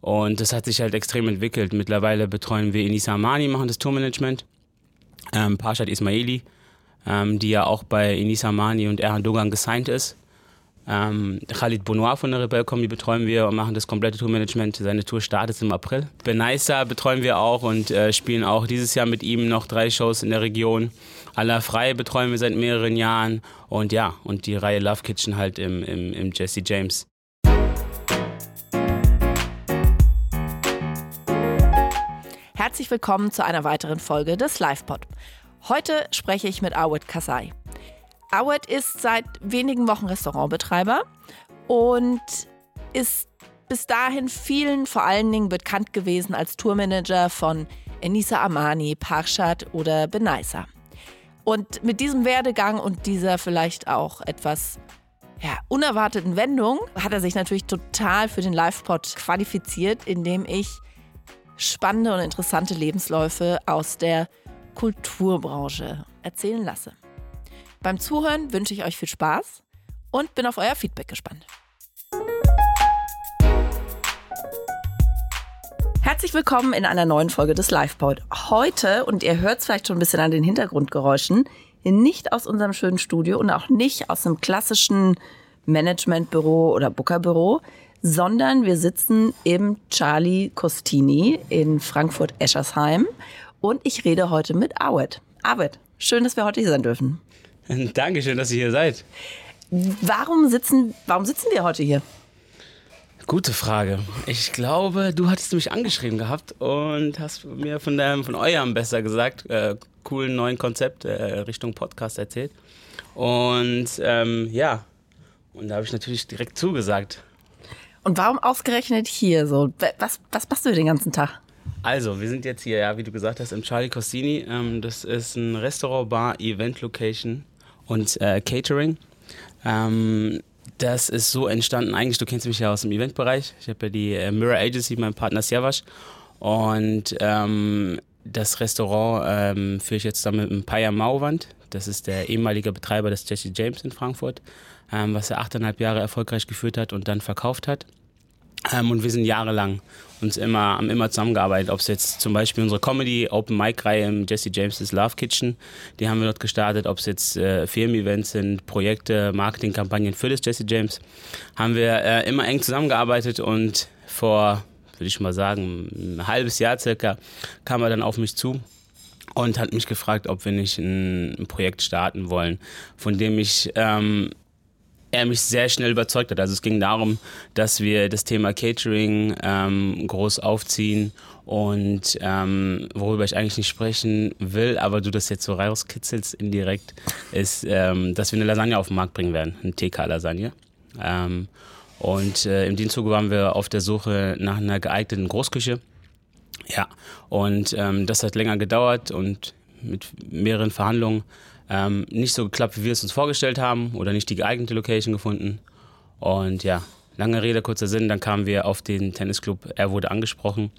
Und das hat sich halt extrem entwickelt. Mittlerweile betreuen wir Inisa Amani, machen das Tourmanagement. Ähm, Parshad Ismaili, ähm, die ja auch bei Inisa Amani und Erhan Dogan gesigned ist. Ähm, Khalid Bonoir von der Rebel Kombi betreuen wir und machen das komplette Tourmanagement. Seine Tour startet im April. Benaisa betreuen wir auch und äh, spielen auch dieses Jahr mit ihm noch drei Shows in der Region. Allah Frei betreuen wir seit mehreren Jahren und ja, und die Reihe Love Kitchen halt im, im, im Jesse James. Herzlich willkommen zu einer weiteren Folge des LivePod. Heute spreche ich mit Awed Kasai. Awed ist seit wenigen Wochen Restaurantbetreiber und ist bis dahin vielen vor allen Dingen bekannt gewesen als Tourmanager von Enisa Amani, Parshad oder Benaisa. Und mit diesem Werdegang und dieser vielleicht auch etwas ja, unerwarteten Wendung hat er sich natürlich total für den Live-Pod qualifiziert, indem ich spannende und interessante Lebensläufe aus der Kulturbranche erzählen lasse. Beim Zuhören wünsche ich euch viel Spaß und bin auf euer Feedback gespannt. Herzlich willkommen in einer neuen Folge des LivePod. Heute, und ihr hört es vielleicht schon ein bisschen an den Hintergrundgeräuschen, nicht aus unserem schönen Studio und auch nicht aus einem klassischen Managementbüro oder Bookerbüro, sondern wir sitzen im Charlie Costini in Frankfurt-Eschersheim und ich rede heute mit Awed. Awed, schön, dass wir heute hier sein dürfen. Dankeschön, dass ihr hier seid. Warum sitzen, warum sitzen wir heute hier? Gute Frage. Ich glaube, du hattest mich angeschrieben gehabt und hast mir von deinem, von eurem besser gesagt, äh, coolen neuen Konzept äh, Richtung Podcast erzählt. Und ähm, ja, und da habe ich natürlich direkt zugesagt. Und warum ausgerechnet hier so? Was, was machst du den ganzen Tag? Also, wir sind jetzt hier, ja, wie du gesagt hast, im Charlie Costini. Ähm, das ist ein Restaurant, Bar, Event Location und äh, Catering. Ähm, das ist so entstanden, eigentlich, du kennst mich ja aus dem Eventbereich. Ich habe ja die äh, Mirror Agency, mein Partner Siavash. Und ähm, das Restaurant ähm, führe ich jetzt dann mit Paya Mauwand. Das ist der ehemalige Betreiber des Jesse James in Frankfurt, ähm, was er achteinhalb Jahre erfolgreich geführt hat und dann verkauft hat. Ähm, und wir sind jahrelang uns immer, haben immer zusammengearbeitet. Ob es jetzt zum Beispiel unsere Comedy Open Mic Reihe im Jesse James' Love Kitchen, die haben wir dort gestartet. Ob es jetzt äh, Firmen-Events sind, Projekte, Marketingkampagnen für das Jesse James, haben wir äh, immer eng zusammengearbeitet und vor, würde ich mal sagen, ein halbes Jahr circa kam er dann auf mich zu und hat mich gefragt, ob wir nicht ein, Projekt starten wollen, von dem ich ähm, er mich sehr schnell überzeugt hat. Also es ging darum, dass wir das Thema Catering ähm, groß aufziehen und ähm, worüber ich eigentlich nicht sprechen will, aber du das jetzt so rauskitzelst indirekt, ist, ähm, dass wir eine Lasagne auf den Markt bringen werden, eine TK-Lasagne. Ähm, und äh, im Dienstzuge waren wir auf der Suche nach einer geeigneten Großküche. Ja, und ähm, das hat länger gedauert und mit mehreren Verhandlungen ähm, nicht so geklappt, wie wir es uns vorgestellt haben oder nicht die geeignete Location gefunden. Und ja, lange Rede, kurzer Sinn, dann kamen wir auf den Tennisclub. Er wurde angesprochen,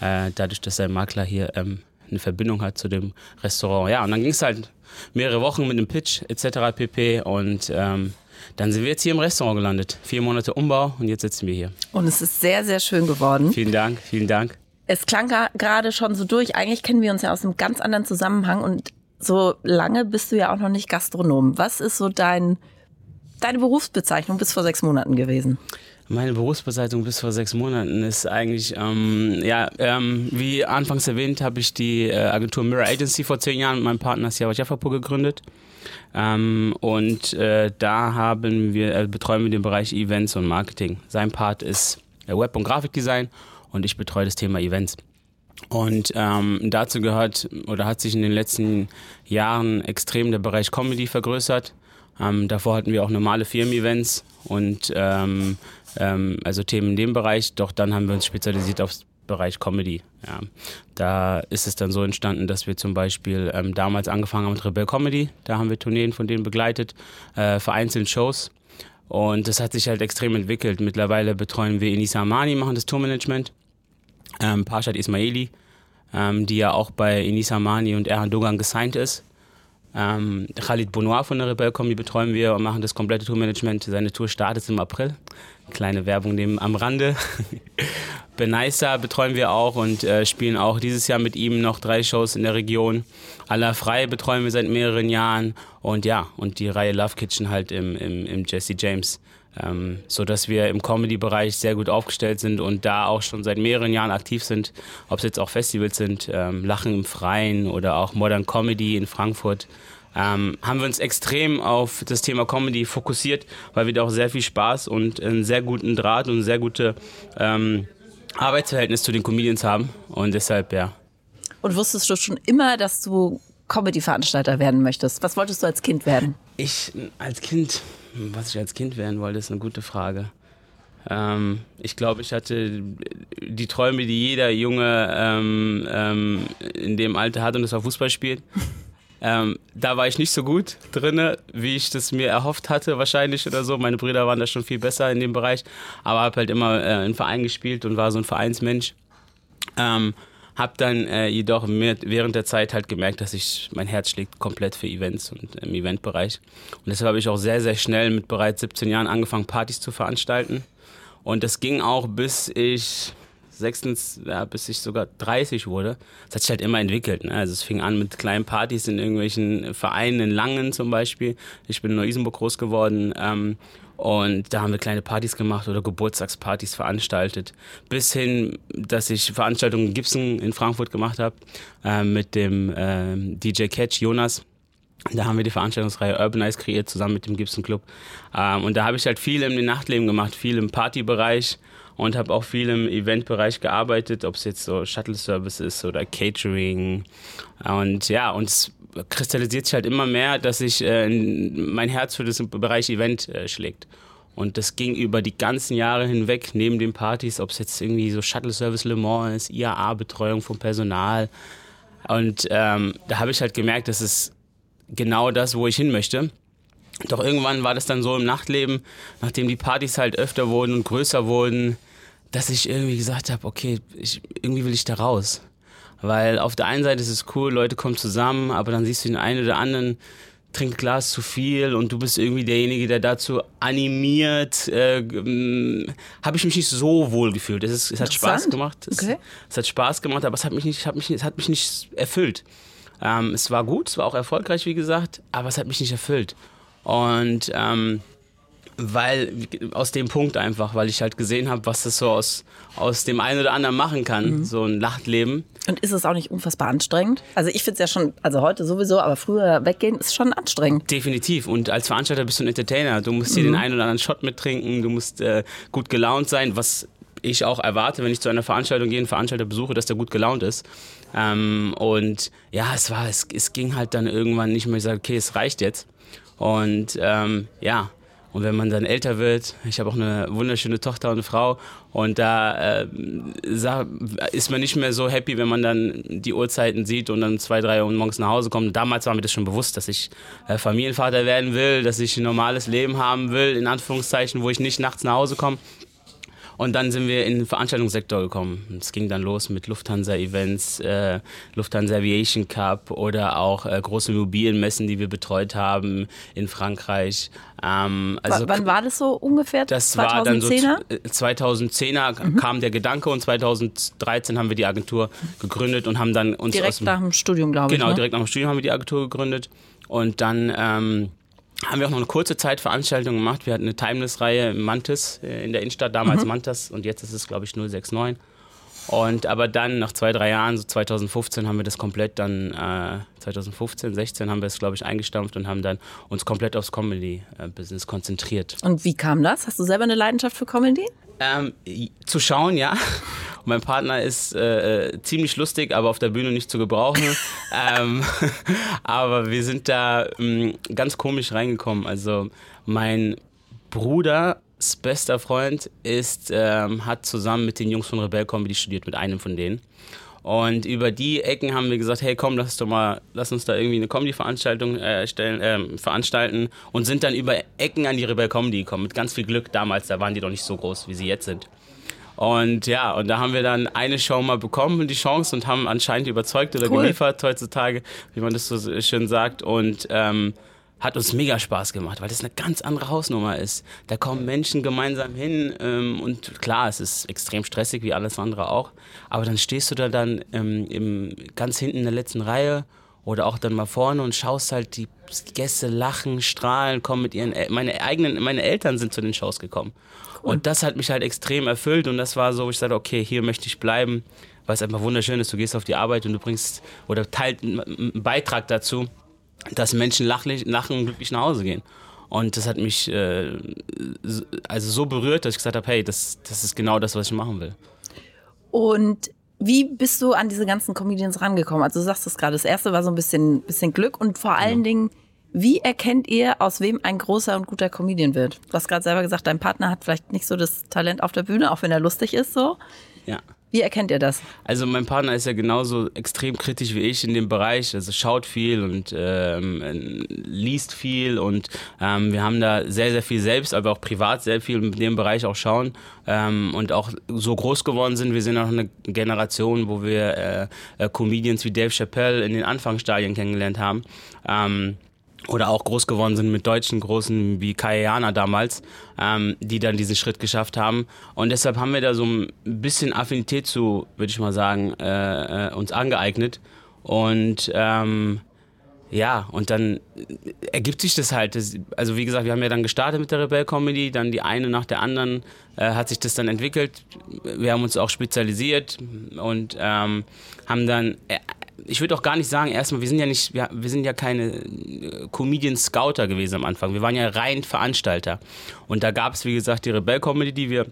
äh, dadurch, dass sein Makler hier ähm, eine Verbindung hat zu dem Restaurant. Ja, und dann ging es halt mehrere Wochen mit einem Pitch etc. pp. Und ähm, dann sind wir jetzt hier im Restaurant gelandet. Vier Monate Umbau und jetzt sitzen wir hier. Und es ist sehr, sehr schön geworden. Vielen Dank, vielen Dank. Es klang gerade schon so durch. Eigentlich kennen wir uns ja aus einem ganz anderen Zusammenhang und so lange bist du ja auch noch nicht Gastronom. Was ist so dein, deine Berufsbezeichnung bis vor sechs Monaten gewesen? Meine Berufsbezeichnung bis vor sechs Monaten ist eigentlich, ähm, ja, ähm, wie anfangs erwähnt, habe ich die äh, Agentur Mirror Agency vor zehn Jahren mit meinem Partner Siava Jaffapo gegründet. Ähm, und äh, da haben wir, äh, betreuen wir den Bereich Events und Marketing. Sein Part ist äh, Web- und Grafikdesign und ich betreue das Thema Events. Und ähm, dazu gehört oder hat sich in den letzten Jahren extrem der Bereich Comedy vergrößert. Ähm, davor hatten wir auch normale Firmen-Events und ähm, ähm, also Themen in dem Bereich. Doch dann haben wir uns spezialisiert auf Bereich Comedy. Ja. Da ist es dann so entstanden, dass wir zum Beispiel ähm, damals angefangen haben mit Rebel Comedy. Da haben wir Tourneen von denen begleitet, äh, vereinzelt Shows. Und das hat sich halt extrem entwickelt. Mittlerweile betreuen wir Inisa Amani, machen das Tourmanagement ähm, Parshad Ismaili, ähm, die ja auch bei Inisa Mani und Erhan Dogan gesigned ist. Ähm, Khalid Bonoir von der Rebel Comedy betreuen wir und machen das komplette Tourmanagement. Seine Tour startet im April. Kleine Werbung neben am Rande. Benaisa betreuen wir auch und äh, spielen auch dieses Jahr mit ihm noch drei Shows in der Region. Allah Frei betreuen wir seit mehreren Jahren und ja, und die Reihe Love Kitchen halt im, im, im Jesse James. Ähm, so dass wir im Comedy-Bereich sehr gut aufgestellt sind und da auch schon seit mehreren Jahren aktiv sind, ob es jetzt auch Festivals sind, ähm, Lachen im Freien oder auch Modern Comedy in Frankfurt. Ähm, haben wir uns extrem auf das Thema Comedy fokussiert, weil wir da auch sehr viel Spaß und einen sehr guten Draht und sehr gute ähm, Arbeitsverhältnis zu den Comedians haben und deshalb ja. Und wusstest du schon immer, dass du Comedy-Veranstalter werden möchtest? Was wolltest du als Kind werden? Ich als Kind, was ich als Kind werden wollte, ist eine gute Frage. Ähm, ich glaube, ich hatte die Träume, die jeder Junge ähm, ähm, in dem Alter hat und das war Fußball spielt. Ähm, da war ich nicht so gut drin, wie ich das mir erhofft hatte, wahrscheinlich oder so. Meine Brüder waren da schon viel besser in dem Bereich, aber habe halt immer äh, im Verein gespielt und war so ein Vereinsmensch. Ähm, hab dann äh, jedoch während der Zeit halt gemerkt, dass ich mein Herz schlägt komplett für Events und im Eventbereich. Und deshalb habe ich auch sehr, sehr schnell mit bereits 17 Jahren angefangen, Partys zu veranstalten. Und das ging auch bis ich sechstens, ja, bis ich sogar 30 wurde. Das hat sich halt immer entwickelt. Ne? Also es fing an mit kleinen Partys in irgendwelchen Vereinen in Langen zum Beispiel. Ich bin in Neu-Isenburg groß geworden. Ähm, und da haben wir kleine Partys gemacht oder Geburtstagspartys veranstaltet. Bis hin, dass ich Veranstaltungen in Gibson in Frankfurt gemacht habe äh, mit dem äh, DJ Catch Jonas. Da haben wir die Veranstaltungsreihe Urbanize kreiert, zusammen mit dem Gibson Club. Ähm, und da habe ich halt viel im Nachtleben gemacht, viel im Partybereich und habe auch viel im Eventbereich gearbeitet, ob es jetzt so Shuttle Service ist oder Catering. Und ja, und es kristallisiert sich halt immer mehr, dass sich äh, mein Herz für den Bereich Event äh, schlägt. Und das ging über die ganzen Jahre hinweg, neben den Partys, ob es jetzt irgendwie so Shuttle Service Le Mans ist, IAA-Betreuung vom Personal. Und ähm, da habe ich halt gemerkt, das ist genau das, wo ich hin möchte. Doch irgendwann war das dann so im Nachtleben, nachdem die Partys halt öfter wurden und größer wurden, dass ich irgendwie gesagt habe, okay, ich, irgendwie will ich da raus. Weil auf der einen Seite ist es cool, Leute kommen zusammen, aber dann siehst du den einen oder anderen trinkt Glas zu viel und du bist irgendwie derjenige, der dazu animiert, äh, ähm, habe ich mich nicht so wohl gefühlt. Es, ist, es hat Spaß gemacht. Es, okay. es, hat Spaß gemacht, aber es hat mich nicht, hat mich, es hat mich nicht erfüllt. Ähm, es war gut, es war auch erfolgreich, wie gesagt, aber es hat mich nicht erfüllt. Und ähm, weil, aus dem Punkt einfach, weil ich halt gesehen habe, was das so aus, aus dem einen oder anderen machen kann, mhm. so ein Nachtleben. Und ist es auch nicht unfassbar anstrengend? Also ich finde es ja schon, also heute sowieso, aber früher weggehen ist schon anstrengend. Definitiv. Und als Veranstalter bist du ein Entertainer. Du musst mhm. dir den einen oder anderen Shot mittrinken, du musst äh, gut gelaunt sein, was ich auch erwarte, wenn ich zu einer Veranstaltung gehe, einen Veranstalter besuche, dass der gut gelaunt ist. Ähm, und ja, es war, es, es ging halt dann irgendwann nicht mehr, ich sage, okay, es reicht jetzt. Und ähm, ja, und wenn man dann älter wird, ich habe auch eine wunderschöne Tochter und eine Frau, und da äh, ist man nicht mehr so happy, wenn man dann die Uhrzeiten sieht und dann zwei, drei Uhr morgens nach Hause kommt. Damals war mir das schon bewusst, dass ich äh, Familienvater werden will, dass ich ein normales Leben haben will, in Anführungszeichen, wo ich nicht nachts nach Hause komme. Und dann sind wir in den Veranstaltungssektor gekommen. Es ging dann los mit Lufthansa-Events, äh, Lufthansa Aviation Cup oder auch äh, große Immobilienmessen, die wir betreut haben in Frankreich. Ähm, also wann war das so ungefähr? Das 2010er? war dann so 2010er äh, mhm. kam der Gedanke und 2013 haben wir die Agentur gegründet und haben dann uns direkt nach dem Studium, glaube ich. Genau, ne? direkt nach dem Studium haben wir die Agentur gegründet und dann ähm, haben wir auch noch eine kurze Zeit Veranstaltungen gemacht. Wir hatten eine Timeless-Reihe Mantis äh, in der Innenstadt, damals mhm. Mantas und jetzt ist es, glaube ich, 069. Und aber dann nach zwei, drei Jahren, so 2015, haben wir das komplett dann, äh, 2015, 16 haben wir es, glaube ich, eingestampft und haben dann uns komplett aufs Comedy-Business konzentriert. Und wie kam das? Hast du selber eine Leidenschaft für Comedy? Ähm, zu schauen, ja. Und mein Partner ist äh, äh ziemlich lustig, aber auf der Bühne nicht zu gebrauchen. ähm, aber wir sind da ähm, ganz komisch reingekommen. Also mein Bruders bester Freund ist, ähm, hat zusammen mit den Jungs von Rebell Comedy studiert, mit einem von denen. Und über die Ecken haben wir gesagt, hey komm, lass, doch mal, lass uns da irgendwie eine Comedy-Veranstaltung äh, äh, veranstalten und sind dann über Ecken an die Rebell Comedy gekommen. Mit ganz viel Glück damals, da waren die doch nicht so groß, wie sie jetzt sind. Und ja, und da haben wir dann eine Show mal bekommen, die Chance, und haben anscheinend überzeugt oder Cool. geliefert heutzutage, wie man das so schön sagt. Und ähm, hat uns mega Spaß gemacht, weil das eine ganz andere Hausnummer ist. Da kommen Menschen gemeinsam hin ähm, und klar, es ist extrem stressig, wie alles andere auch. Aber dann stehst du da dann ähm, im, ganz hinten in der letzten Reihe oder auch dann mal vorne und schaust halt die Gäste lachen, strahlen, kommen mit ihren, El meine eigenen, meine Eltern sind zu den Shows gekommen. Und das hat mich halt extrem erfüllt und das war so, ich sagte, okay, hier möchte ich bleiben, weil es einfach wunderschön ist. Du gehst auf die Arbeit und du bringst oder teilt einen Beitrag dazu, dass Menschen lachlich, lachen und glücklich nach Hause gehen. Und das hat mich äh, so- also so berührt, dass ich gesagt habe, hey, das, das ist genau das, was ich machen will. Und wie bist du an diese ganzen Comedians rangekommen? Also du sagst es gerade, das erste war so ein bisschen, bisschen Glück und vor allen Dingen, wie erkennt ihr, aus wem ein großer und guter Comedian wird? Du hast gerade selber gesagt, dein Partner hat vielleicht nicht so das Talent auf der Bühne, auch wenn er lustig ist so. Ja. Wie erkennt ihr das? Also mein Partner ist ja genauso extrem kritisch wie ich in dem Bereich. Also schaut viel und ähm, äh, liest viel und ähm, wir haben da sehr, sehr viel selbst, aber auch privat sehr viel in dem Bereich auch schauen ähm, und auch so groß geworden sind. Wir sind auch eine Generation, wo wir äh, äh, Comedians wie Dave Chappelle in den Anfangsstadien kennengelernt haben. Oder auch groß geworden sind mit deutschen Großen wie Kai Jana damals, ähm, die dann diesen Schritt geschafft haben. Und deshalb haben wir da so ein bisschen Affinität zu, würde ich mal sagen, äh, äh, uns angeeignet. Und ähm, ja, und dann ergibt sich das halt. Das, also wie gesagt, wir haben ja dann gestartet mit der Rebell Comedy, dann die eine nach der anderen äh, hat sich das dann entwickelt. Wir haben uns auch spezialisiert und ähm, haben dann, äh, ich würde auch gar nicht sagen, erstmal, wir sind ja nicht, wir, wir sind ja keine äh, Comedian-Scouter gewesen am Anfang. Wir waren ja rein Veranstalter. Und da gab es, wie gesagt, die Rebell Comedy, die wir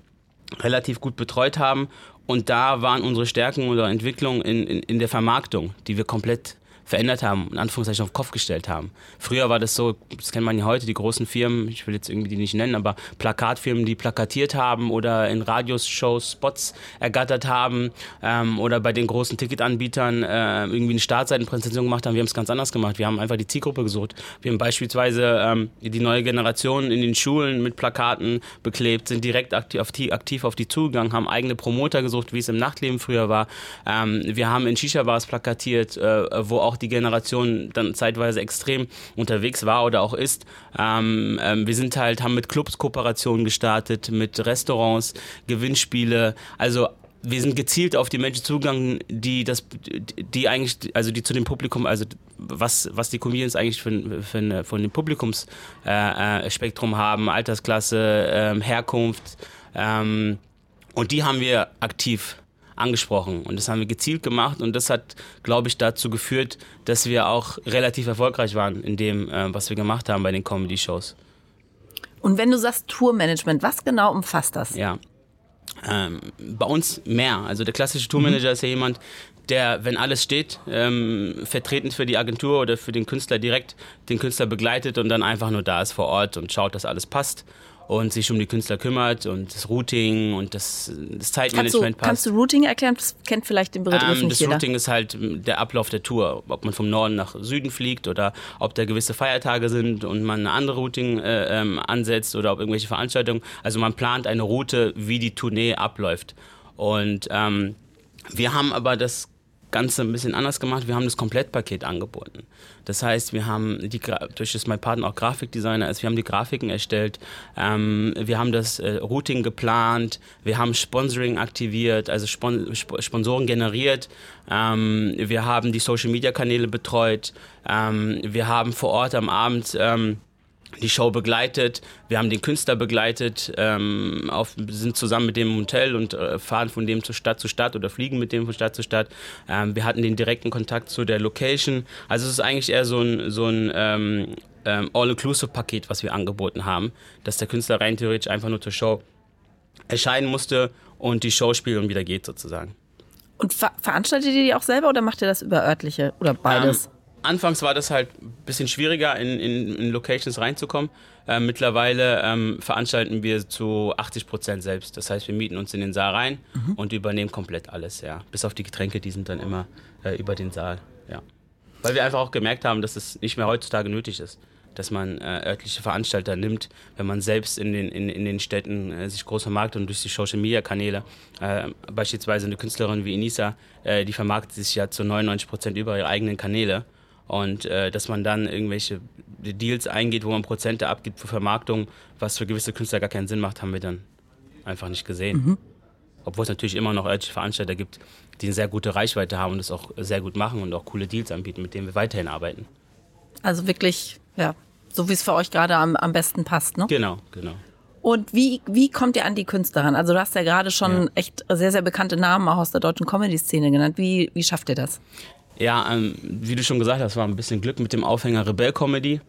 relativ gut betreut haben. Und da waren unsere Stärken oder Entwicklungen in, in, in der Vermarktung, die wir komplett verändert haben, in Anführungszeichen auf den Kopf gestellt haben. Früher war das so, das kennt man ja heute, die großen Firmen, ich will jetzt irgendwie die nicht nennen, aber Plakatfirmen, die plakatiert haben oder in Radioshows Spots ergattert haben ähm, oder bei den großen Ticketanbietern äh, irgendwie eine Startseitenpräsentation gemacht haben. Wir haben es ganz anders gemacht. Wir haben einfach die Zielgruppe gesucht. Wir haben beispielsweise ähm, die neue Generation in den Schulen mit Plakaten beklebt, sind direkt aktiv auf die, aktiv auf die zugegangen, haben eigene Promoter gesucht, wie es im Nachtleben früher war. Ähm, wir haben in Shisha-Bars plakatiert, äh, wo auch die Generation dann zeitweise extrem unterwegs war oder auch ist. Ähm, ähm, wir sind halt, haben mit Clubs Kooperationen gestartet, mit Restaurants, Gewinnspiele, also wir sind gezielt auf die Menschen zugegangen, die das, die eigentlich, also die zu dem Publikum, also was, was die Comedians eigentlich für, für eine, von dem Publikumsspektrum äh, äh, haben, Altersklasse, ähm, Herkunft. Ähm, und die haben wir aktiv angesprochen und das haben wir gezielt gemacht und das hat, glaube ich, dazu geführt, dass wir auch relativ erfolgreich waren in dem, äh, was wir gemacht haben bei den Comedy-Shows. Und wenn du sagst Tourmanagement, was genau umfasst das? Ja. Ähm, bei uns mehr. Also der klassische Tourmanager ist ja jemand, der, wenn alles steht, ähm, vertretend für die Agentur oder für den Künstler direkt den Künstler begleitet und dann einfach nur da ist vor Ort und schaut, dass alles passt und sich um die Künstler kümmert und das Routing und das, das Kannst du, Zeitmanagement passt. kannst du Routing erklären? Das kennt vielleicht den Begriff Ähm, nicht das jeder. Routing ist halt m, der Ablauf der Tour, ob man vom Norden nach Süden fliegt oder ob da gewisse Feiertage sind und man eine andere Routing äh, ähm, ansetzt oder ob irgendwelche Veranstaltungen. Also man plant eine Route, wie die Tournee abläuft. Und ähm, wir haben aber das Ganze ein bisschen anders gemacht. Wir haben das Komplettpaket angeboten. Das heißt, wir haben die, durch das mein Partner auch Grafikdesigner ist, wir haben die Grafiken erstellt, ähm, wir haben das äh, Routing geplant, wir haben Sponsoring aktiviert, also Spon Sp Sponsoren generiert, ähm, wir haben die Social Media Kanäle betreut, ähm, wir haben vor Ort am Abend ähm, die Show begleitet, wir haben den Künstler begleitet, ähm, auf, sind zusammen mit dem im Hotel und äh, fahren von dem zu Stadt zu Stadt oder fliegen mit dem von Stadt zu Stadt. Ähm, wir hatten den direkten Kontakt zu der Location. Also es ist eigentlich eher so ein, so ein ähm, ähm, All-Inclusive-Paket, was wir angeboten haben, dass der Künstler rein theoretisch einfach nur zur Show erscheinen musste und die Show spielt und wieder geht sozusagen. Und ver veranstaltet ihr die auch selber oder macht ihr das über örtliche oder beides? Anfangs war das halt ein bisschen schwieriger, in, in, in Locations reinzukommen. Ähm, mittlerweile ähm, veranstalten wir zu 80 Prozent selbst. Das heißt, wir mieten uns in den Saal rein und übernehmen komplett alles, ja. Bis auf die Getränke, die sind dann immer äh, über den Saal, ja. Weil wir einfach auch gemerkt haben, dass es nicht mehr heutzutage nötig ist. dass man äh, örtliche Veranstalter nimmt, wenn man selbst in den, in, in den Städten äh, sich groß vermarktet und durch die Social-Media-Kanäle, äh, beispielsweise eine Künstlerin wie Inisa, äh, die vermarktet sich ja zu 99 Prozent über ihre eigenen Kanäle und äh, dass man dann irgendwelche Deals eingeht, wo man Prozente abgibt für Vermarktung, was für gewisse Künstler gar keinen Sinn macht, haben wir dann einfach nicht gesehen. Mhm. Obwohl es natürlich immer noch örtliche Veranstalter gibt, die eine sehr gute Reichweite haben und das auch sehr gut machen und auch coole Deals anbieten, mit denen wir weiterhin arbeiten. Also wirklich, ja, so wie es für euch gerade am, am besten passt, ne? Genau, genau. Und wie, wie kommt ihr an die Künstler ran? Also du hast ja gerade schon ja. echt sehr, sehr bekannte Namen auch aus der deutschen Comedy-Szene genannt. Wie, wie schafft ihr das? Ja, ähm, wie du schon gesagt hast, war ein bisschen Glück mit dem Aufhänger Rebell Comedy.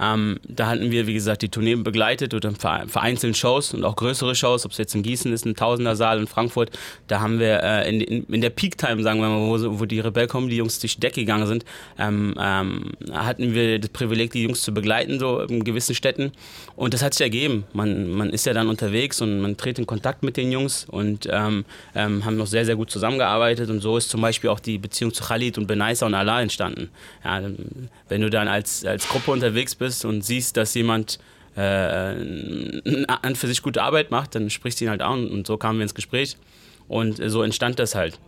Ähm, da hatten wir, wie gesagt, die Tournee begleitet oder vereinzelt Shows und auch größere Shows, ob es jetzt in Gießen ist, ein Tausender-Saal in Frankfurt. Da haben wir äh, in, in, in, der Peak-Time, sagen wir mal, wo, wo die Rebell-Comedy-Jungs durch die Decke gegangen sind, ähm, ähm, hatten wir das Privileg, die Jungs zu begleiten, so in gewissen Städten. Und das hat sich ergeben. Man, man ist ja dann unterwegs und man tritt in Kontakt mit den Jungs und ähm, ähm, haben noch sehr, sehr gut zusammengearbeitet. Und so ist zum Beispiel auch die Beziehung zu Khalid und Benaisa und Allah entstanden. Ja, wenn du dann als, als Gruppe unterwegs bist, bist und siehst, dass jemand äh, an für sich gute Arbeit macht, dann sprichst du ihn halt an und so kamen wir ins Gespräch und so entstand das halt.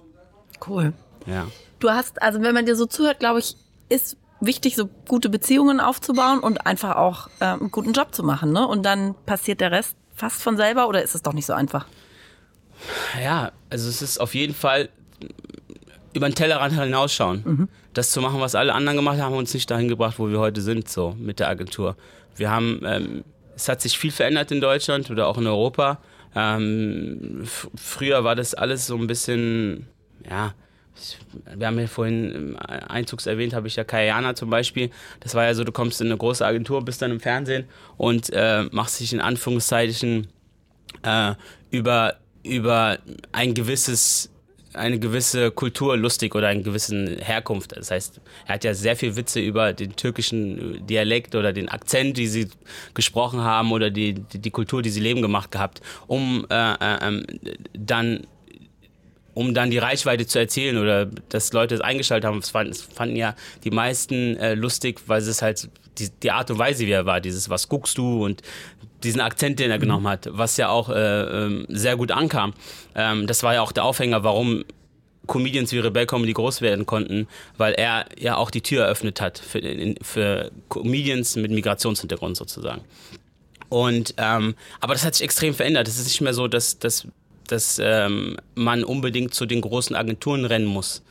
Cool. Ja. Du hast, also wenn man dir so zuhört, glaube ich, ist wichtig, so gute Beziehungen aufzubauen und einfach auch äh, einen guten Job zu machen, ne? Und dann passiert der Rest fast von selber oder ist es doch nicht so einfach? Ja, also es ist auf jeden Fall über den Tellerrand hinausschauen. Mhm. Das zu machen, was alle anderen gemacht haben, uns nicht dahin gebracht, wo wir heute sind, so mit der Agentur. Wir haben, ähm, es hat sich viel verändert in Deutschland oder auch in Europa. Ähm, früher war das alles so ein bisschen, ja, wir haben ja vorhin Einzugs erwähnt, habe ich ja Kayana zum Beispiel. Das war ja so, du kommst in eine große Agentur, bist dann im Fernsehen und äh, machst dich in Anführungszeichen äh, über, über ein gewisses eine gewisse Kultur lustig oder eine gewisse Herkunft. Das heißt, er hat ja sehr viel Witze über den türkischen Dialekt oder den Akzent, die sie gesprochen haben oder die, die, die Kultur, die sie leben gemacht gehabt, um äh, äh, ähm, dann um dann die Reichweite zu erzählen oder dass Leute es eingeschaltet haben. Das fanden, das fanden ja die meisten äh, lustig, weil es halt die, die, Art und Weise, wie er war, dieses Was guckst du und diesen Akzent, den er mhm. genommen hat, was ja auch äh, ähm, sehr gut ankam. Ähm, das war ja auch der Aufhänger, warum Comedians wie Rebel Comedy groß werden konnten, weil er ja auch die Tür eröffnet hat für, für Comedians mit Migrationshintergrund sozusagen. Und ähm, aber das hat sich extrem verändert. Es ist nicht mehr so, dass, dass, dass ähm, man unbedingt zu den großen Agenturen rennen muss.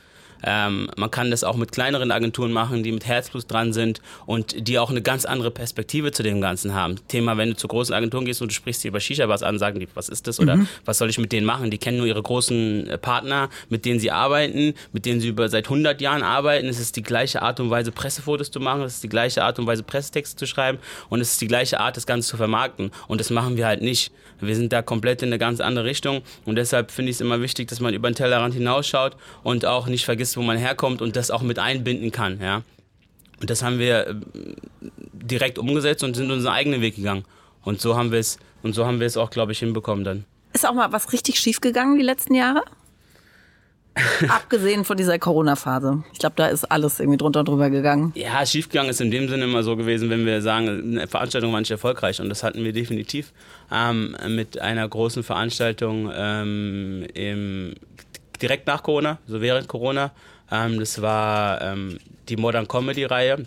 Ähm, man kann das auch mit kleineren Agenturen machen, die mit Herzblut dran sind und die auch eine ganz andere Perspektive zu dem Ganzen haben. Thema, wenn du zu großen Agenturen gehst und du sprichst sie über Shisha was an, sagen die, was ist das oder mhm. was soll ich mit denen machen? Die kennen nur ihre großen äh, Partner, mit denen sie arbeiten, mit denen sie über seit 100 Jahren arbeiten. Es ist die gleiche Art und Weise, Pressefotos zu machen, es ist die gleiche Art und Weise, Pressetexte zu schreiben und es ist die gleiche Art, das Ganze zu vermarkten. Und das machen wir halt nicht. Wir sind da komplett in eine ganz andere Richtung und deshalb finde ich es immer wichtig, dass man über den Tellerrand hinausschaut und auch nicht vergisst, wo man herkommt und das auch mit einbinden kann. Ja? Und das haben wir äh, direkt umgesetzt und sind unseren eigenen Weg gegangen. Und so haben wir es und so haben wir es auch, glaube ich, hinbekommen dann. Ist auch mal was richtig schief gegangen die letzten Jahre? Abgesehen von dieser Corona-Phase. Ich glaube, da ist alles irgendwie drunter und drüber gegangen. Ja, schiefgegangen ist in dem Sinne immer so gewesen, wenn wir sagen, eine Veranstaltung war nicht erfolgreich. Und das hatten wir definitiv ähm, mit einer großen Veranstaltung ähm, im, direkt nach Corona, so während Corona. Ähm, das war ähm, die Modern Comedy-Reihe.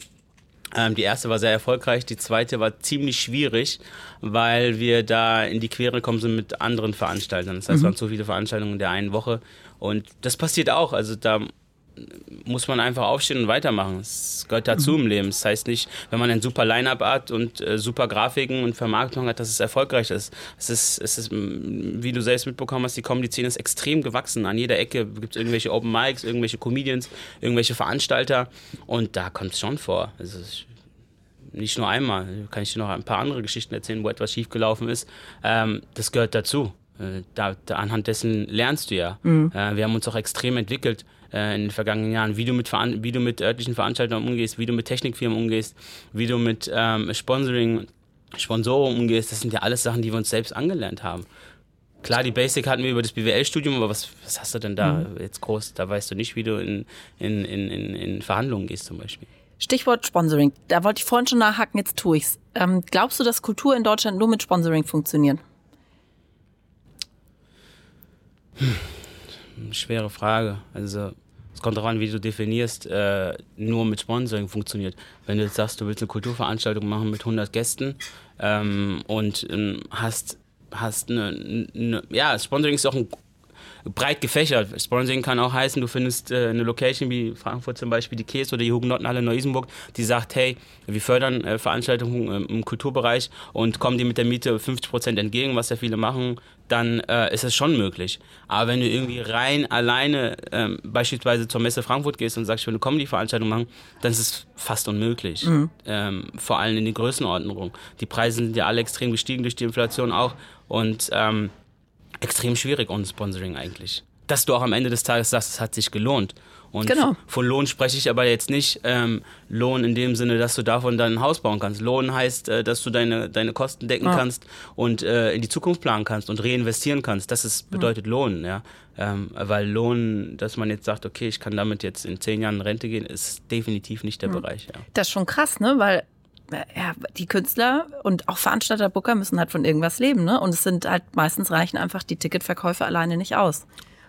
Ähm, die erste war sehr erfolgreich, die zweite war ziemlich schwierig, weil wir da in die Quere gekommen sind mit anderen Veranstaltern. Das heißt, es mhm. waren zu viele Veranstaltungen in der einen Woche. Und das passiert auch. Also da muss man einfach aufstehen und weitermachen. Es gehört dazu mhm. im Leben. Das heißt nicht, wenn man ein super Line-Up hat und äh, super Grafiken und Vermarktung hat, dass es erfolgreich ist. Es ist, es ist, wie du selbst mitbekommen hast, die Comedy-Szene ist extrem gewachsen. An jeder Ecke gibt es irgendwelche Open Mics, irgendwelche Comedians, irgendwelche Veranstalter und da kommt es schon vor. Also nicht nur einmal, kann ich dir noch ein paar andere Geschichten erzählen, wo etwas schiefgelaufen ist. Ähm, das gehört dazu. Äh, da, da, anhand dessen lernst du ja. Mhm. Äh, wir haben uns auch extrem entwickelt äh, in den vergangenen Jahren, wie du mit, wie du mit örtlichen Veranstaltern umgehst, wie du mit Technikfirmen umgehst, wie du mit ähm, Sponsoring, Sponsoren umgehst. Das sind ja alles Sachen, die wir uns selbst angelernt haben. Klar, die Basic hatten wir über das BWL-Studium, aber was, was hast du denn da mhm. jetzt groß? Da weißt du nicht, wie du in, in, in, in Verhandlungen gehst zum Beispiel. Stichwort Sponsoring. Da wollte ich vorhin schon nachhaken, jetzt tue ich's. Ähm, glaubst du, dass Kultur in Deutschland nur mit Sponsoring funktioniert? Hm, schwere Frage. Also es kommt darauf an, wie du definierst, äh, nur mit Sponsoring funktioniert. Wenn du jetzt sagst, du willst eine Kulturveranstaltung machen mit 100 Gästen ähm, und ähm, hast, hast eine, eine, ja, Sponsoring ist auch ein breit gefächert. Sponsoring kann auch heißen, du findest äh, eine Location wie Frankfurt zum Beispiel, die Käse oder die Hugenottenhalle Neu-Isenburg, die sagt, hey, wir fördern äh, Veranstaltungen äh, im Kulturbereich und kommen dir mit der Miete 50 Prozent entgegen, was ja viele machen, dann äh, ist es schon möglich. Aber wenn du irgendwie rein alleine ähm, beispielsweise zur Messe Frankfurt gehst und sagst, ich will eine Comedy-Veranstaltung machen, dann ist es fast unmöglich. Mhm. Ähm, vor allem in den Größenordnungen. Die Preise sind ja alle extrem gestiegen durch die Inflation auch. Und ähm, extrem schwierig ohne Sponsoring eigentlich. Dass du auch am Ende des Tages sagst, es hat sich gelohnt. Und genau. von Lohn spreche ich aber jetzt nicht ähm, Lohn in dem Sinne, dass du davon dann ein Haus bauen kannst. Lohn heißt, äh, dass du deine, deine Kosten decken ja. kannst und äh, in die Zukunft planen kannst und reinvestieren kannst. Das ist, bedeutet ja. Lohn, ja. Ähm, weil Lohn, dass man jetzt sagt, okay, ich kann damit jetzt in zehn Jahren in Rente gehen, ist definitiv nicht der ja. Bereich. Ja. Das ist schon krass, ne? Weil ja, die Künstler und auch Veranstalter, Booker müssen halt von irgendwas leben, ne? Und es sind halt meistens reichen einfach die Ticketverkäufe alleine nicht aus.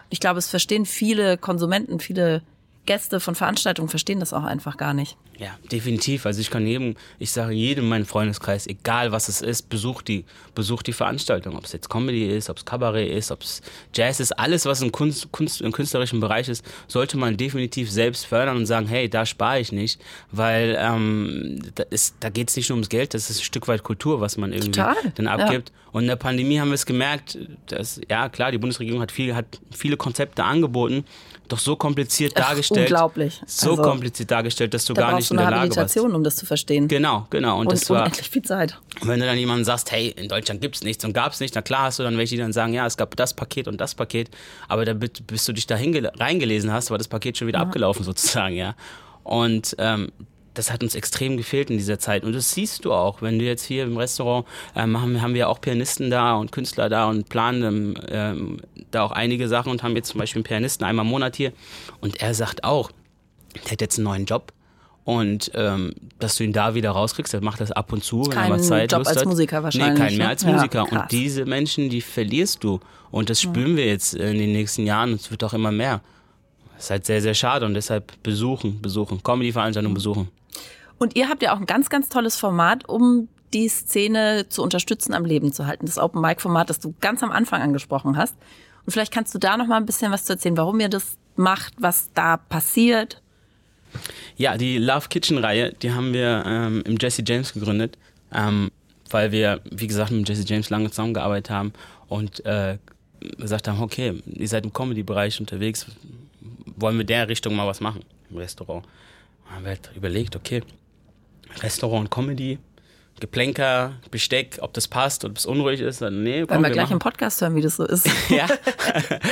Ich glaube, es verstehen viele Konsumenten, viele Gäste von Veranstaltungen verstehen das auch einfach gar nicht. Ja, definitiv. Also ich kann jedem, ich sage jedem in meinem Freundeskreis, egal was es ist, besucht die, besucht die Veranstaltung. Ob es jetzt Comedy ist, ob es Kabarett ist, ob es Jazz ist, alles, was im, Kunst, Kunst, im künstlerischen Bereich ist, sollte man definitiv selbst fördern und sagen, hey, da spare ich nicht, weil ähm, da, da geht es nicht nur ums Geld, das ist ein Stück weit Kultur, was man irgendwie Total. dann abgibt. Ja. Und in der Pandemie haben wir es gemerkt, dass, ja klar, die Bundesregierung hat, viel, hat viele Konzepte angeboten, doch so kompliziert Ach, dargestellt. Unglaublich. So also, kompliziert dargestellt, dass du gar nicht der Lage warst. um das zu verstehen. Genau, genau. Und, und das war unendlich viel Zeit. Wenn du dann jemandem sagst, hey, in Deutschland gibt es nichts und gab es nicht, na klar hast du dann welche, die dann sagen, ja, es gab das Paket und das Paket, aber da, bis du dich da reingelesen hast, war das Paket schon wieder ja. abgelaufen sozusagen, ja. Und ähm, das hat uns extrem gefehlt in dieser Zeit. Und das siehst du auch, wenn du jetzt hier im Restaurant ähm, haben, haben wir auch Pianisten da und Künstler da und planen ähm, da auch einige Sachen und haben jetzt zum Beispiel einen Pianisten einmal im Monat hier. Und er sagt auch, der hat jetzt einen neuen Job. Und ähm, dass du ihn da wieder rauskriegst, er macht das ab und zu, wenn er mal Zeit Job Lust als hat. Musiker wahrscheinlich. Nee, keinen mehr ne? als Musiker. Ja, und diese Menschen, die verlierst du. Und das spüren wir jetzt in den nächsten Jahren und es wird auch immer mehr. Das ist halt sehr, sehr schade und deshalb besuchen, besuchen, Comedy-Veranstaltungen besuchen. Und ihr habt ja auch ein ganz, ganz tolles Format, um die Szene zu unterstützen, am Leben zu halten. Das Open Mic Format, das du ganz am Anfang angesprochen hast. Und vielleicht kannst du da noch mal ein bisschen was zu erzählen, warum ihr das macht, was da passiert. Ja, die Love Kitchen Reihe, die haben wir ähm, im Jesse James gegründet, ähm, weil wir, wie gesagt, mit Jesse James lange zusammengearbeitet haben und äh, gesagt haben, okay, ihr seid im Comedy-Bereich unterwegs, wollen wir der Richtung mal was machen im Restaurant. Haben wir halt überlegt, okay, Restaurant Comedy, Geplänker, Besteck, ob das passt ob es unruhig ist. Dann, nee, komm, Wollen wir, wir gleich machen. im Podcast hören, wie das so ist. ja.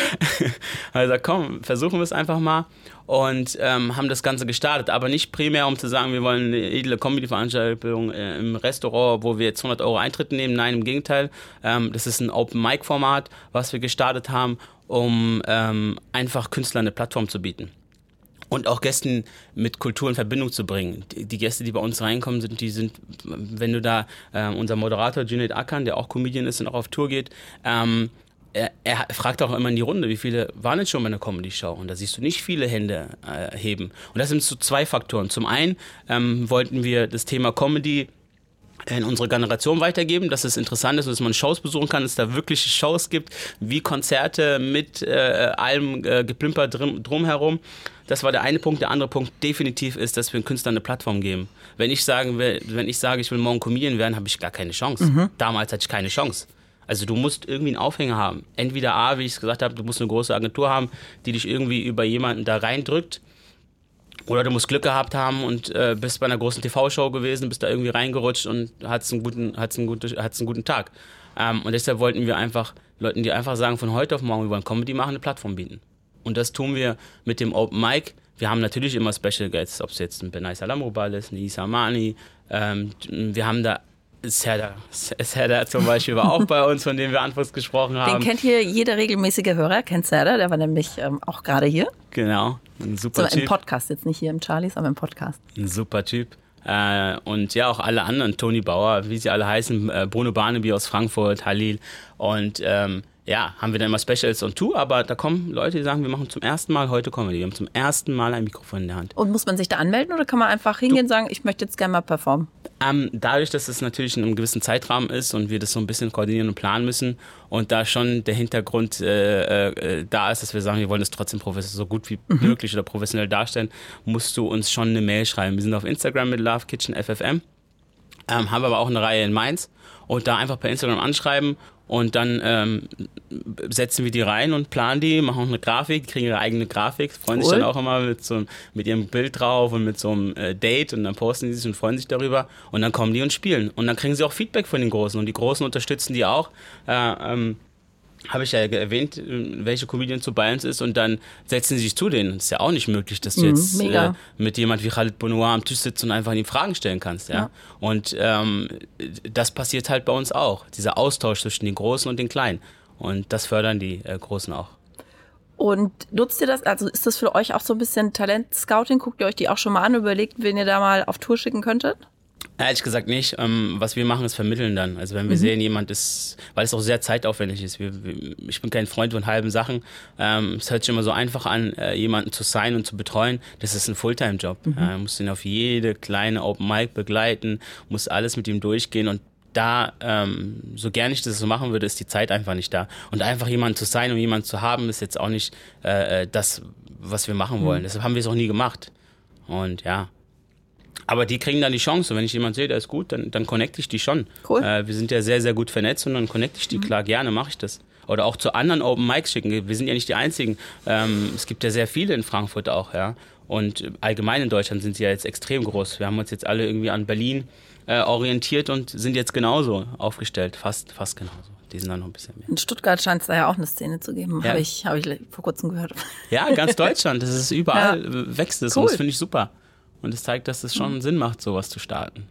also komm, versuchen wir es einfach mal und ähm, haben das Ganze gestartet. Aber nicht primär, um zu sagen, wir wollen eine edle Comedy-Veranstaltung äh, im Restaurant, wo wir jetzt 100 Euro Eintritt nehmen. Nein, im Gegenteil. Ähm, das ist ein Open-Mic-Format, was wir gestartet haben, um ähm, einfach Künstlern eine Plattform zu bieten und auch Gästen mit Kultur in Verbindung zu bringen. Die, Gäste, die bei uns reinkommen, sind, die sind, wenn du da, äh, unser Moderator Junaid Akan, der auch Comedian ist und auch auf Tour geht, ähm, er, er, fragt auch immer in die Runde, wie viele waren jetzt schon bei einer Comedy-Show? Und da siehst du nicht viele Hände äh, heben. Und das sind so zwei Faktoren. Zum einen ähm, wollten wir das Thema Comedy in unsere Generation weitergeben, dass es interessant ist, dass man Shows besuchen kann, dass es da wirkliche Shows gibt, wie Konzerte mit äh, allem äh, Geplümper drum, drumherum. Das war der eine Punkt. Der andere Punkt definitiv ist, dass wir den Künstlern eine Plattform geben. Wenn ich, sagen will, wenn ich sage, ich will morgen Comedian werden, habe ich gar keine Chance. Mhm. Damals hatte ich keine Chance. Also du musst irgendwie einen Aufhänger haben. Entweder A, wie ich es gesagt habe, du musst eine große Agentur haben, die dich irgendwie über jemanden da reindrückt oder du musst Glück gehabt haben und äh, bist bei einer großen TV-Show gewesen, bist da irgendwie reingerutscht und hattest einen guten, hattest einen guten, hattest einen guten Tag. Ähm, und deshalb wollten wir einfach Leuten, die einfach sagen, von heute auf morgen, wir wollen Comedy machen, eine Plattform bieten. Und das tun wir mit dem Open Mic. Wir haben natürlich immer Special Guests, ob es jetzt ein Benay Salamrubal ist, ein Isa Mani. Ähm, wir haben da Serda. Serda zum Beispiel war auch bei uns, von dem wir anfangs gesprochen haben. Den kennt hier jeder regelmäßige Hörer, kennt Serda, der war nämlich ähm, auch gerade hier. Genau. Ein super so, Typ. Im Podcast, jetzt nicht hier im Charlies, aber im Podcast. Ein super Typ. Äh, und ja, auch alle anderen, Toni Bauer, wie sie alle heißen, äh, Bruno Barnaby aus Frankfurt, Halil. Und ähm, ja, haben wir dann immer Specials on Tour, aber da kommen Leute, die sagen, wir machen zum ersten Mal heute Comedy. Wir haben zum ersten Mal ein Mikrofon in der Hand. Und muss man sich da anmelden oder kann man einfach hingehen und sagen, ich möchte jetzt gerne mal performen? Ähm, dadurch, dass es natürlich in einem gewissen Zeitrahmen ist und wir das so ein bisschen koordinieren und planen müssen und da schon der Hintergrund äh, äh, da ist, dass wir sagen, wir wollen das trotzdem so gut wie mhm. möglich oder professionell darstellen, musst du uns schon eine Mail schreiben. Wir sind auf Instagram mit Love Kitchen FFM, ähm, haben aber auch eine Reihe in Mainz und da einfach per Instagram anschreiben und dann ähm, setzen wir die rein und planen die, machen auch eine Grafik, kriegen ihre eigene Grafik, freuen cool. sich dann auch immer mit, so, mit ihrem Bild drauf und mit so einem äh, Date und dann posten sie sich und freuen sich darüber und dann kommen die und spielen. Und dann kriegen sie auch Feedback von den Großen und die Großen unterstützen die auch. Äh, ähm, habe ich ja erwähnt, welche Comedian zu Bayerns ist und dann setzen sie sich zu denen. Das ist ja auch nicht möglich, dass du mhm, jetzt äh, mit jemand wie Khalid Bonoir am Tisch sitzt und einfach ihm Fragen stellen kannst. Ja? ja. Und ähm, das passiert halt bei uns auch. Dieser Austausch zwischen den Großen und den Kleinen. Und das fördern die äh, Großen auch. Und nutzt ihr das, also ist das für euch auch so ein bisschen Talent-Scouting? Guckt ihr euch die auch schon mal an, überlegt, wen ihr da mal auf Tour schicken könntet? Ehrlich gesagt nicht. Ähm, was wir machen, ist vermitteln dann. Also wenn wir mhm. sehen, jemand ist, weil es auch sehr zeitaufwendig ist. Wir, wir, ich bin kein Freund von halben Sachen. Ähm, es hört sich immer so einfach an, äh, jemanden zu sein und zu betreuen. Das ist ein Fulltime-Job. Mhm. Äh, muss ihn auf jede kleine Open Mic begleiten, muss alles mit ihm durchgehen und da, ähm, so gern ich das so machen würde, ist die Zeit einfach nicht da. Und einfach jemanden zu sein und jemanden zu haben, ist jetzt auch nicht äh, äh das, was wir machen wollen. Mhm. Deshalb haben wir es auch nie gemacht. Und ja, aber die kriegen dann die Chance. Und wenn ich jemanden sehe, der ist gut, dann, dann connecte ich die schon. Cool. Äh, wir sind ja sehr, sehr gut vernetzt und dann connecte ich die. Mhm. Klar, gerne mache ich das. Oder auch zu anderen Open Mics schicken. Wir sind ja nicht die Einzigen. Ähm, es gibt ja sehr viele in Frankfurt auch, ja. Und allgemein in Deutschland sind sie ja jetzt extrem groß. Wir haben uns jetzt alle irgendwie an Berlin äh, orientiert und sind jetzt genauso aufgestellt. Fast, fast genauso. Die sind dann noch ein bisschen mehr. In Stuttgart scheint es da ja auch eine Szene zu geben. Ja. Habe ich, hab ich vor kurzem gehört. Ja, ganz Deutschland. Das ist überall, ja. wächst es. Cool. Und das finde ich super. Und es zeigt, dass es schon mhm. Sinn macht, sowas zu starten.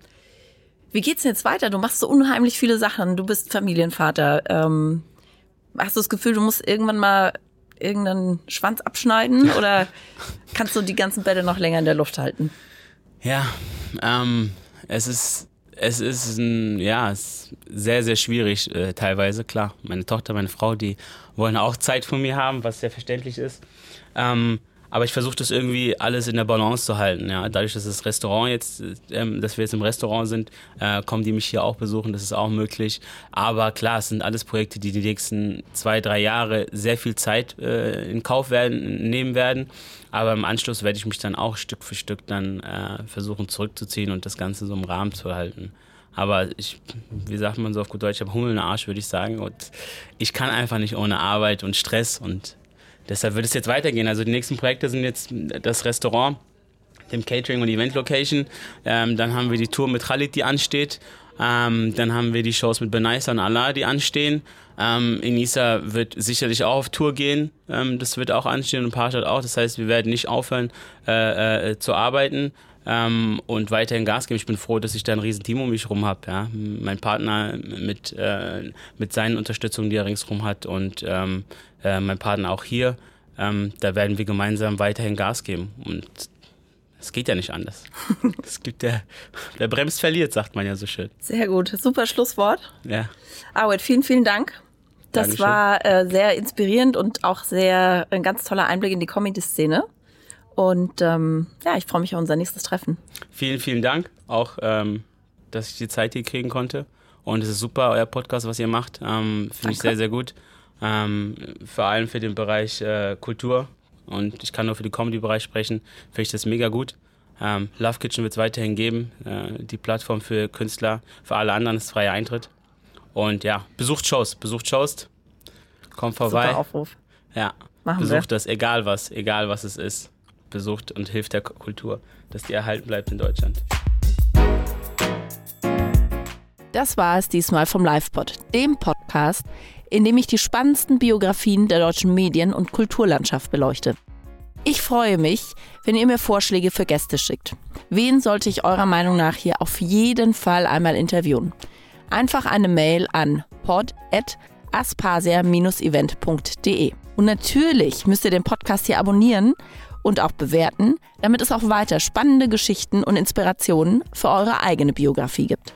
Wie geht's denn jetzt weiter? Du machst so unheimlich viele Sachen. Du bist Familienvater. Ähm, hast du das Gefühl, du musst irgendwann mal irgendeinen Schwanz abschneiden oder kannst du die ganzen Bälle noch länger in der Luft halten? Ja, ähm, es ist es ist ein, ja, es ist sehr, sehr schwierig äh, teilweise, klar. Meine Tochter, meine Frau, die wollen auch Zeit von mir haben, was sehr verständlich ist. Ähm, aber ich versuche das irgendwie alles in der Balance zu halten. Ja. Dadurch, dass das Restaurant jetzt, ähm, dass wir jetzt im Restaurant sind, äh, kommen die mich hier auch besuchen. Das ist auch möglich. Aber klar, es sind alles Projekte, die die nächsten zwei, drei Jahre sehr viel Zeit äh, in Kauf werden, nehmen werden. Aber im Anschluss werde ich mich dann auch Stück für Stück dann äh, versuchen zurückzuziehen und das Ganze so im Rahmen zu halten. Aber ich, wie sagt man so auf gut Deutsch, ich habe Hummel in Arsch, würde ich sagen. Und ich kann einfach nicht ohne Arbeit und Stress und deshalb wird es jetzt weitergehen. Also die nächsten Projekte sind jetzt das Restaurant, dem Catering und Event Location. Ähm, dann haben wir die Tour mit Khalid, die ansteht. Ähm, dann haben wir die Shows mit Benaisa und Allah, die anstehen. Ähm, Inisa wird sicherlich auch auf Tour gehen. Ähm, das wird auch anstehen und Parshad auch. Das heißt, wir werden nicht aufhören äh, äh, zu arbeiten ähm, und weiterhin Gas geben. Ich bin froh, dass ich da ein riesen Team um mich rum habe. Ja? Mein Partner mit, äh, mit seinen Unterstützungen, die er ringsherum hat und ähm, äh, mein Partner auch hier. Ähm, da werden wir gemeinsam weiterhin Gas geben. Und es geht ja nicht anders. Es gibt der, der bremst verliert, sagt man ja so schön. Sehr gut, super Schlusswort. Ja. Arbeit, vielen, vielen Dank. Das Dankeschön. war äh, sehr inspirierend und auch sehr ein ganz toller Einblick in die Comedy-Szene. Und ähm, ja, ich freue mich auf unser nächstes Treffen. Vielen, vielen Dank auch, ähm, dass ich die Zeit hier kriegen konnte. Und es ist super, euer Podcast, was ihr macht. Ähm, Finde ich sehr, sehr gut. Ähm, vor allem für den Bereich äh, Kultur. Und ich kann nur für den Comedy-Bereich sprechen. Finde ich das mega gut. Ähm, Love Kitchen wird es weiterhin geben. Äh, die Plattform für Künstler. Für alle anderen ist freier Eintritt. Und ja, besucht Shows. Besucht Shows. Kommt vorbei. Super Aufruf. Ja. Machen besucht wir. das, egal was, egal was es ist besucht und hilft der Kultur, dass die erhalten bleibt in Deutschland. Das war es diesmal vom LivePod, dem Podcast, in dem ich die spannendsten Biografien der deutschen Medien- und Kulturlandschaft beleuchte. Ich freue mich, wenn ihr mir Vorschläge für Gäste schickt. Wen sollte ich eurer Meinung nach hier auf jeden Fall einmal interviewen? Einfach eine Mail an pod.aspasia-event.de. Und natürlich müsst ihr den Podcast hier abonnieren, und auch bewerten, damit es auch weiter spannende Geschichten und Inspirationen für eure eigene Biografie gibt.